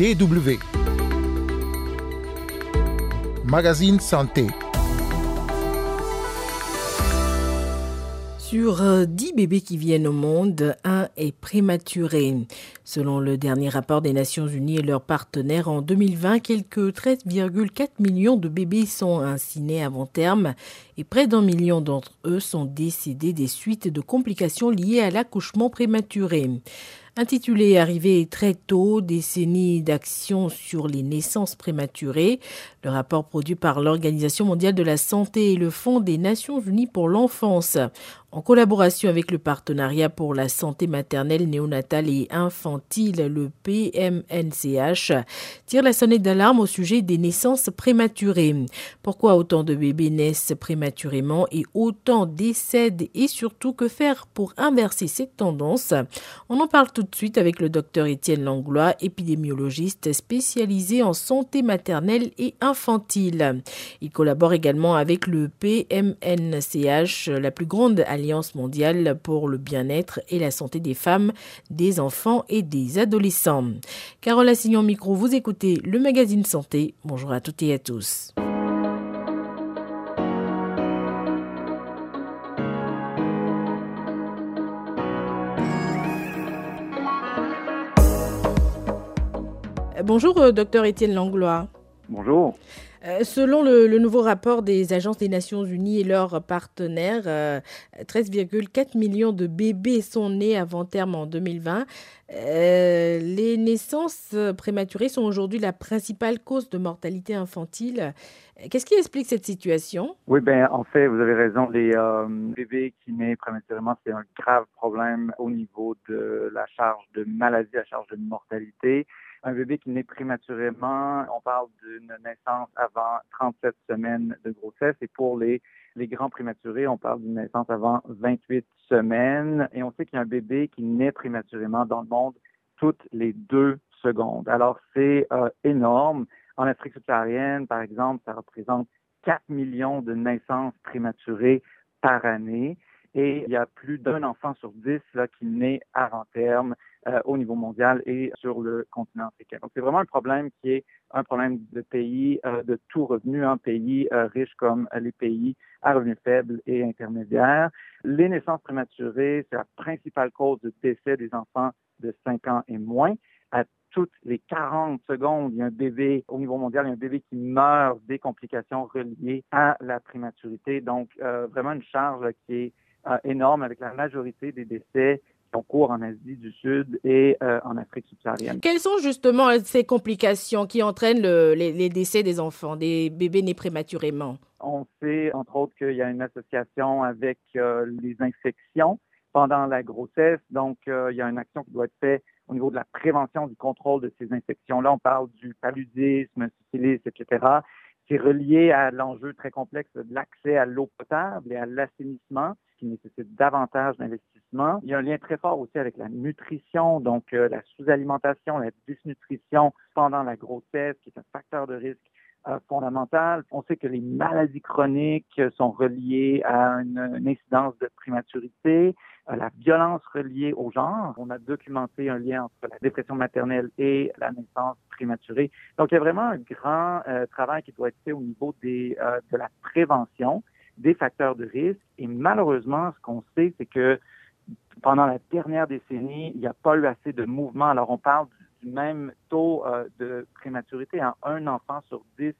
DW. Magazine Santé. Sur 10 bébés qui viennent au monde, un est prématuré. Selon le dernier rapport des Nations Unies et leurs partenaires, en 2020, quelques 13,4 millions de bébés sont ainsi nés avant terme et près d'un million d'entre eux sont décédés des suites de complications liées à l'accouchement prématuré. Intitulé Arrivé très tôt, décennies d'action sur les naissances prématurées, le rapport produit par l'Organisation mondiale de la santé et le Fonds des Nations unies pour l'enfance, en collaboration avec le Partenariat pour la santé maternelle, néonatale et infantile, le PMNCH, tire la sonnette d'alarme au sujet des naissances prématurées. Pourquoi autant de bébés naissent prématurément et autant décèdent et surtout que faire pour inverser cette tendance? On en parle tout de suite avec le docteur Étienne Langlois, épidémiologiste spécialisé en santé maternelle et infantile. Il collabore également avec le PMNCH, la plus grande mondiale pour le bien-être et la santé des femmes, des enfants et des adolescents. Carole Assignon Micro, vous écoutez le magazine Santé. Bonjour à toutes et à tous. Bonjour, euh, docteur Étienne Langlois. Bonjour. Euh, selon le, nouveau rapport des agences des Nations Unies et leurs partenaires, 13,4 euh, millions de bébés sont nés avant terme en 2020. les naissances prématurées sont aujourd'hui la principale cause de mortalité infantile. Qu'est-ce qui explique cette situation? Oui, ben en fait, vous avez raison. Les bébés qui naissent prématurément, c'est un grave problème au niveau de la charge de maladie, la charge de mortalité. Un bébé qui naît prématurément, on parle d'une naissance avant 37 semaines de grossesse et pour les, grands prématurés, on parle d'une naissance avant 28 semaines et on sait qu'il y a un bébé qui naît prématurément dans le monde toutes les deux secondes. Alors c'est euh, énorme. En Afrique subsaharienne, par exemple, ça représente 4 millions de naissances prématurées par année et il y a plus d'un enfant sur dix là, qui naît avant terme. Euh, au niveau mondial et sur le continent africain. Donc, c'est vraiment un problème qui est un problème de pays euh, de tout revenu, un pays euh, riche comme les pays à revenus faibles et intermédiaires. Les naissances prématurées, c'est la principale cause de décès des enfants de 5 ans et moins. À toutes les 40 secondes, il y a un bébé, au niveau mondial, il y a un bébé qui meurt des complications reliées à la prématurité. Donc, vraiment une charge qui est énorme avec la majorité des décès en cours en Asie du Sud et euh, en Afrique subsaharienne. Quelles sont justement ces complications qui entraînent les, décès des enfants, des bébés nés prématurément? On sait, entre autres, qu'il y a une association avec euh, les infections pendant la grossesse. Donc, euh, il y a une action qui doit être faite au niveau de la prévention du contrôle de ces infections-là. On parle du paludisme, syphilis, etc. C'est relié à l'enjeu très complexe de l'accès à l'eau potable et à l'assainissement qui nécessite davantage d'investissement. Il y a un lien très fort aussi avec la nutrition, donc euh, la sous-alimentation, la dysnutrition pendant la grossesse, qui est un facteur de risque euh, fondamental. On sait que les maladies chroniques sont reliées à une, incidence de prématurité, euh, la violence reliée au genre. On a documenté un lien entre la dépression maternelle et la naissance prématurée. Donc, il y a vraiment un grand travail qui doit être fait au niveau de la prévention des facteurs de risque. Et malheureusement, ce qu'on sait, c'est que pendant la dernière décennie, il n'y a pas eu assez de mouvement. Alors, on parle du même taux euh, de prématurité en un enfant sur dix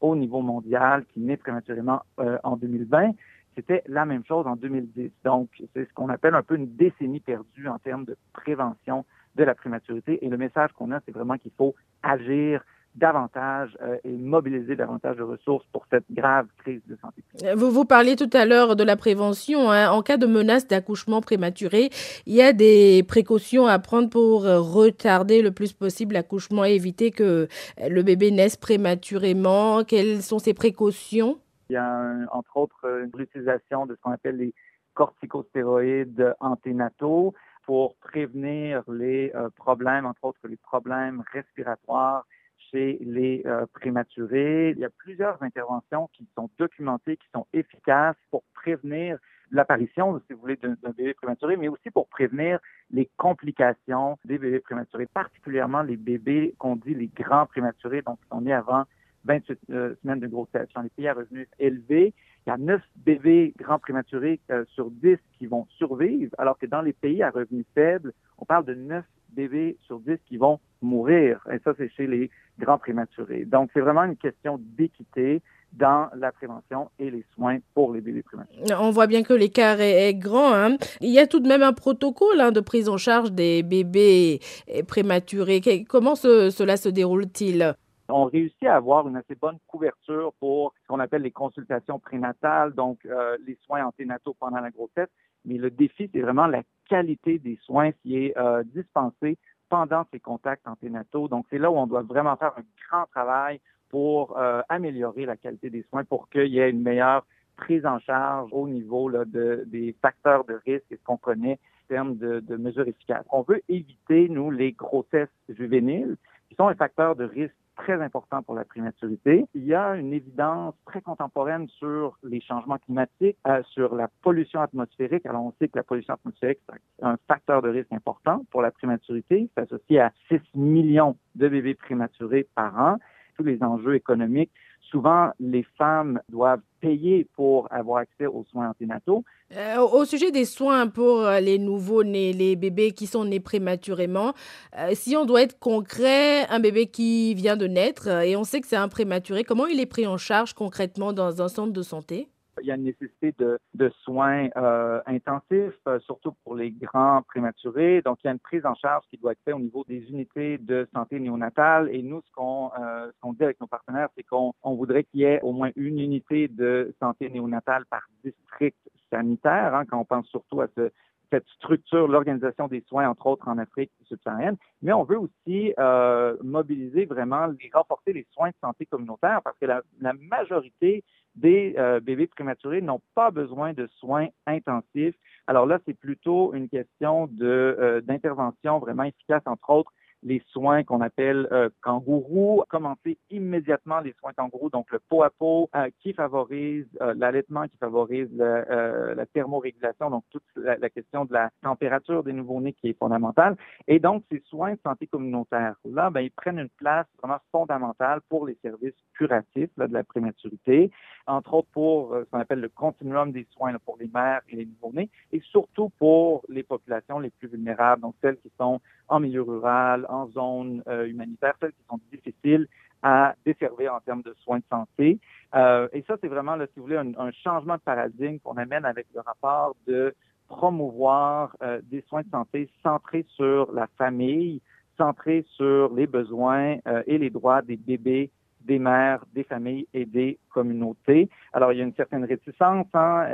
au niveau mondial qui naît prématurément euh, en 2020. C'était la même chose en 2010. Donc, c'est ce qu'on appelle un peu une décennie perdue en termes de prévention de la prématurité. Et le message qu'on a, c'est vraiment qu'il faut agir davantage euh, et mobiliser davantage de ressources pour cette grave crise de santé. Vous vous parliez tout à l'heure de la prévention. Hein. En cas de menace d'accouchement prématuré, il y a des précautions à prendre pour euh, retarder le plus possible l'accouchement et éviter que le bébé naisse prématurément. Quelles sont ces précautions? Il y a entre autres l'utilisation de ce qu'on appelle les corticostéroïdes anténataux pour prévenir les euh, problèmes, entre autres les problèmes respiratoires les euh, prématurés. Il y a plusieurs interventions qui sont documentées, qui sont efficaces pour prévenir l'apparition, si vous voulez, d'un bébé prématuré, mais aussi pour prévenir les complications des bébés prématurés, particulièrement les bébés qu'on dit les grands prématurés, donc qui sont nés avant 28 euh, semaines de grossesse. Dans les pays à revenus élevés, il y a 9 bébés grands prématurés euh, sur 10 qui vont survivre, alors que dans les pays à revenus faibles, on parle de 9 bébés sur 10 qui vont mourir. Et ça, c'est chez les grands prématurés. Donc, c'est vraiment une question d'équité dans la prévention et les soins pour les bébés prématurés. On voit bien que l'écart est, grand. Hein. Il y a tout de même un protocole hein, de prise en charge des bébés prématurés. Comment cela se déroule-t-il? On réussit à avoir une assez bonne couverture pour ce qu'on appelle les consultations prénatales, donc euh, les soins anténataux pendant la grossesse. Mais le défi, c'est vraiment la qualité des soins qui est euh, dispensé pendant ces contacts anténataux. Donc, c'est là où on doit vraiment faire un grand travail pour euh, améliorer la qualité des soins pour qu'il y ait une meilleure prise en charge au niveau de, des facteurs de risque et ce qu'on connaît en termes de, de, mesures efficaces. On veut éviter, nous, les grossesses juvéniles, qui sont un facteur de risque très important pour la prématurité. Il y a une évidence très contemporaine sur les changements climatiques, euh, sur la pollution atmosphérique. Alors, on sait que la pollution atmosphérique, c'est un facteur de risque important pour la prématurité. C'est associé à 6 millions de bébés prématurés par an. Les enjeux économiques souvent, les femmes doivent payer pour avoir accès aux soins anténataux. Euh, au sujet des soins pour euh, les nouveaux-nés, les bébés qui sont nés prématurément, euh, si on doit être concret, un bébé qui vient de naître et on sait que c'est un prématuré, comment il est pris en charge concrètement dans un centre de santé? Il y a une nécessité de, soins euh, intensifs, euh, surtout pour les grands prématurés. Donc, il y a une prise en charge qui doit être faite au niveau des unités de santé néonatale. Et nous, ce qu'on euh, dit avec nos partenaires, c'est qu'on on voudrait qu'il y ait au moins une unité de santé néonatale par district sanitaire, hein, quand on pense surtout à ce, cette structure, l'organisation des soins, entre autres en Afrique subsaharienne, mais on veut aussi euh, mobiliser vraiment, les, renforcer les soins de santé communautaire parce que la majorité des euh, bébés prématurés n'ont pas besoin de soins intensifs. Alors là, c'est plutôt une question euh, d'intervention vraiment efficace, entre autres les soins qu'on appelle euh, kangourou, commencer immédiatement les soins kangourou, donc le pot à pot euh, qui favorise euh, l'allaitement, qui favorise euh, la thermorégulation, donc toute la, la, question de la température des nouveau-nés qui est fondamentale. Et donc, ces soins de santé communautaire, là, ben, ils prennent une place vraiment fondamentale pour les services curatifs là, de la prématurité, entre autres pour ce qu'on appelle le continuum des soins là, pour les mères et les nouveau-nés, et surtout pour les populations les plus vulnérables, donc celles qui sont en milieu rural, en zone euh, humanitaire, celles qui sont difficiles à desservir en termes de soins de santé. Euh, et ça, c'est vraiment, si vous voulez, un, changement de paradigme qu'on amène avec le rapport de promouvoir euh, des soins de santé centrés sur la famille, centrés sur les besoins et les droits des bébés des mères, des familles et des communautés. Alors, il y a une certaine réticence, hein,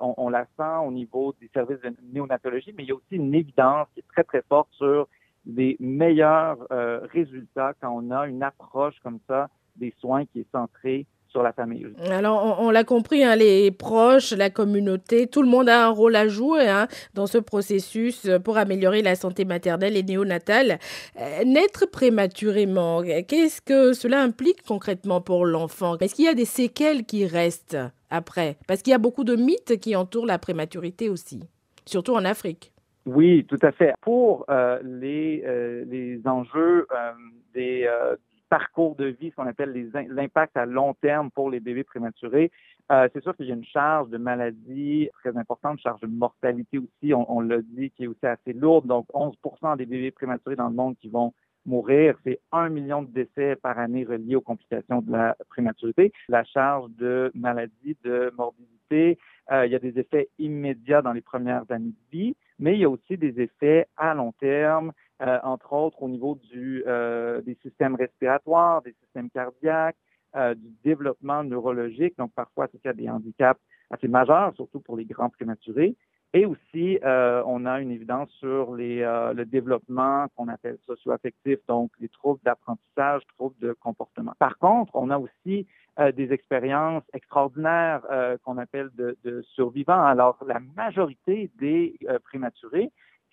on, la sent au niveau des services de néonatologie, mais il y a aussi une évidence qui est très, très forte sur des meilleurs euh, résultats quand on a une approche comme ça des soins qui est centrée sur la famille. Alors, on, l'a compris, hein, les proches, la communauté, tout le monde a un rôle à jouer hein, dans ce processus pour améliorer la santé maternelle et néonatale. Euh, naître prématurément, qu'est-ce que cela implique concrètement pour l'enfant? Est-ce qu'il y a des séquelles qui restent après? Parce qu'il y a beaucoup de mythes qui entourent la prématurité aussi, surtout en Afrique. Oui, tout à fait. Pour euh, les, euh, les enjeux euh, des euh, parcours de vie, ce qu'on appelle l'impact à long terme pour les bébés prématurés, euh, c'est sûr qu'il y a une charge de maladie très importante, une charge de mortalité aussi, on, on l'a dit, qui est aussi assez lourde. Donc, 11% des bébés prématurés dans le monde qui vont mourir. C'est un million de décès par année reliés aux complications de la prématurité. La charge de maladie, de morbidité, il y a des effets immédiats dans les premières années de vie mais il y a aussi des effets à long terme, euh, entre autres au niveau du, euh, des systèmes respiratoires, des systèmes cardiaques, euh, du développement neurologique. Donc, parfois, c'est qu'il y a des handicaps assez majeurs, surtout pour les grands prématurés. Et aussi, euh, on a une évidence sur euh, le développement qu'on appelle socio-affectif, donc les troubles d'apprentissage, troubles de comportement. Par contre, on a aussi euh, des expériences extraordinaires qu'on appelle de, de, survivants. Alors, la majorité des prématurés,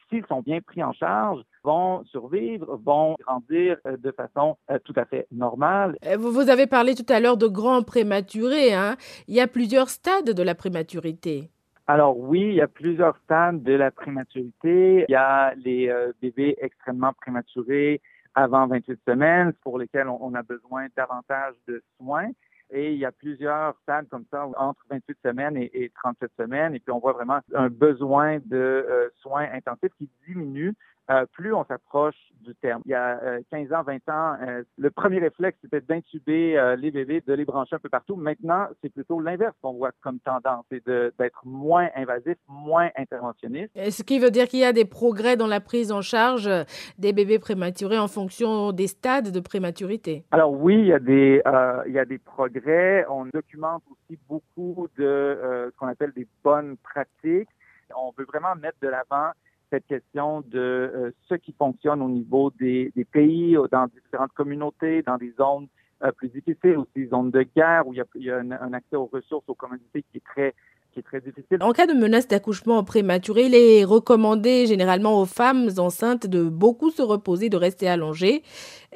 s'ils sont bien pris en charge, vont survivre, vont grandir de façon tout à fait normale. Vous avez parlé tout à l'heure de grands prématurés. Hein? Il y a plusieurs stades de la prématurité. Alors oui, il y a plusieurs stades de la prématurité. Il y a les euh, bébés extrêmement prématurés avant 28 semaines pour lesquels on, a besoin davantage de soins. Et il y a plusieurs stades comme ça entre 28 semaines et, 37 semaines. Et puis on voit vraiment un besoin de euh, soins intensifs qui diminue euh, plus on s'approche du terme. Il y a 15 euh, ans, 20 ans, euh, le premier réflexe, c'était d'intuber les bébés, de les brancher un peu partout. Maintenant, c'est plutôt l'inverse qu'on voit comme tendance, c'est d'être moins invasif, moins interventionniste. Ce qui veut dire qu'il y a des progrès dans la prise en charge des bébés prématurés en fonction des stades de prématurité? Alors oui, il y a des, il y a des progrès. On documente aussi beaucoup de ce qu'on appelle des bonnes pratiques. On veut vraiment mettre de l'avant cette question de euh, ce qui fonctionne au niveau des, pays, dans différentes communautés, dans des zones euh, plus difficiles, aussi des zones de guerre où il y a, un, accès aux ressources, aux communautés qui est très qui est très difficile. En cas de menace d'accouchement prématuré, il est recommandé généralement aux femmes enceintes de beaucoup se reposer, de rester allongées.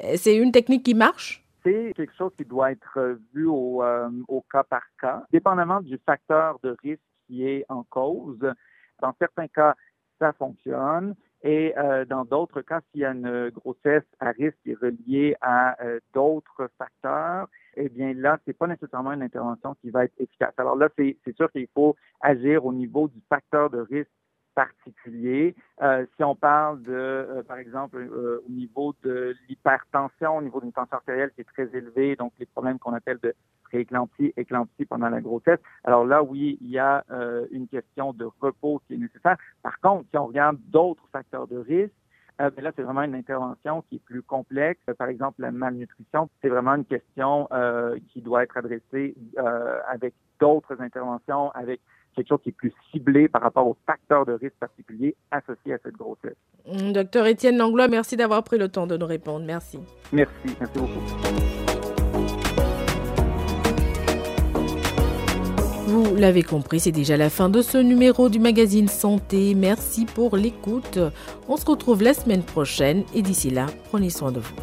Euh, c'est une technique qui marche? C'est quelque chose qui doit être vu au, au cas par cas, dépendamment du facteur de risque qui est en cause. Dans certains cas, ça fonctionne. Et euh, dans d'autres cas, s'il y a une grossesse à risque qui est reliée à euh, d'autres facteurs, eh bien là, c'est pas nécessairement une intervention qui va être efficace. Alors là, c'est sûr qu'il faut agir au niveau du facteur de risque particulier. Euh, si on parle de, euh, par exemple, euh, au niveau de l'hypertension, au niveau d'une tension artérielle qui est très élevée, donc les problèmes qu'on appelle de prééclampsie, éclampsie pendant la grossesse, alors là, oui, il y a une question de repos qui est nécessaire. Par contre, si on regarde d'autres facteurs de risque, euh, là, c'est vraiment une intervention qui est plus complexe. Par exemple, la malnutrition, c'est vraiment une question qui doit être adressée avec d'autres interventions, avec quelque chose qui est plus ciblé par rapport aux facteurs de risque particuliers associés à cette grossesse. Mm, docteur Étienne Langlois, merci d'avoir pris le temps de nous répondre. Merci. Merci, merci beaucoup. Vous l'avez compris, c'est déjà la fin de ce numéro du magazine Santé. Merci pour l'écoute. On se retrouve la semaine prochaine et d'ici là, prenez soin de vous.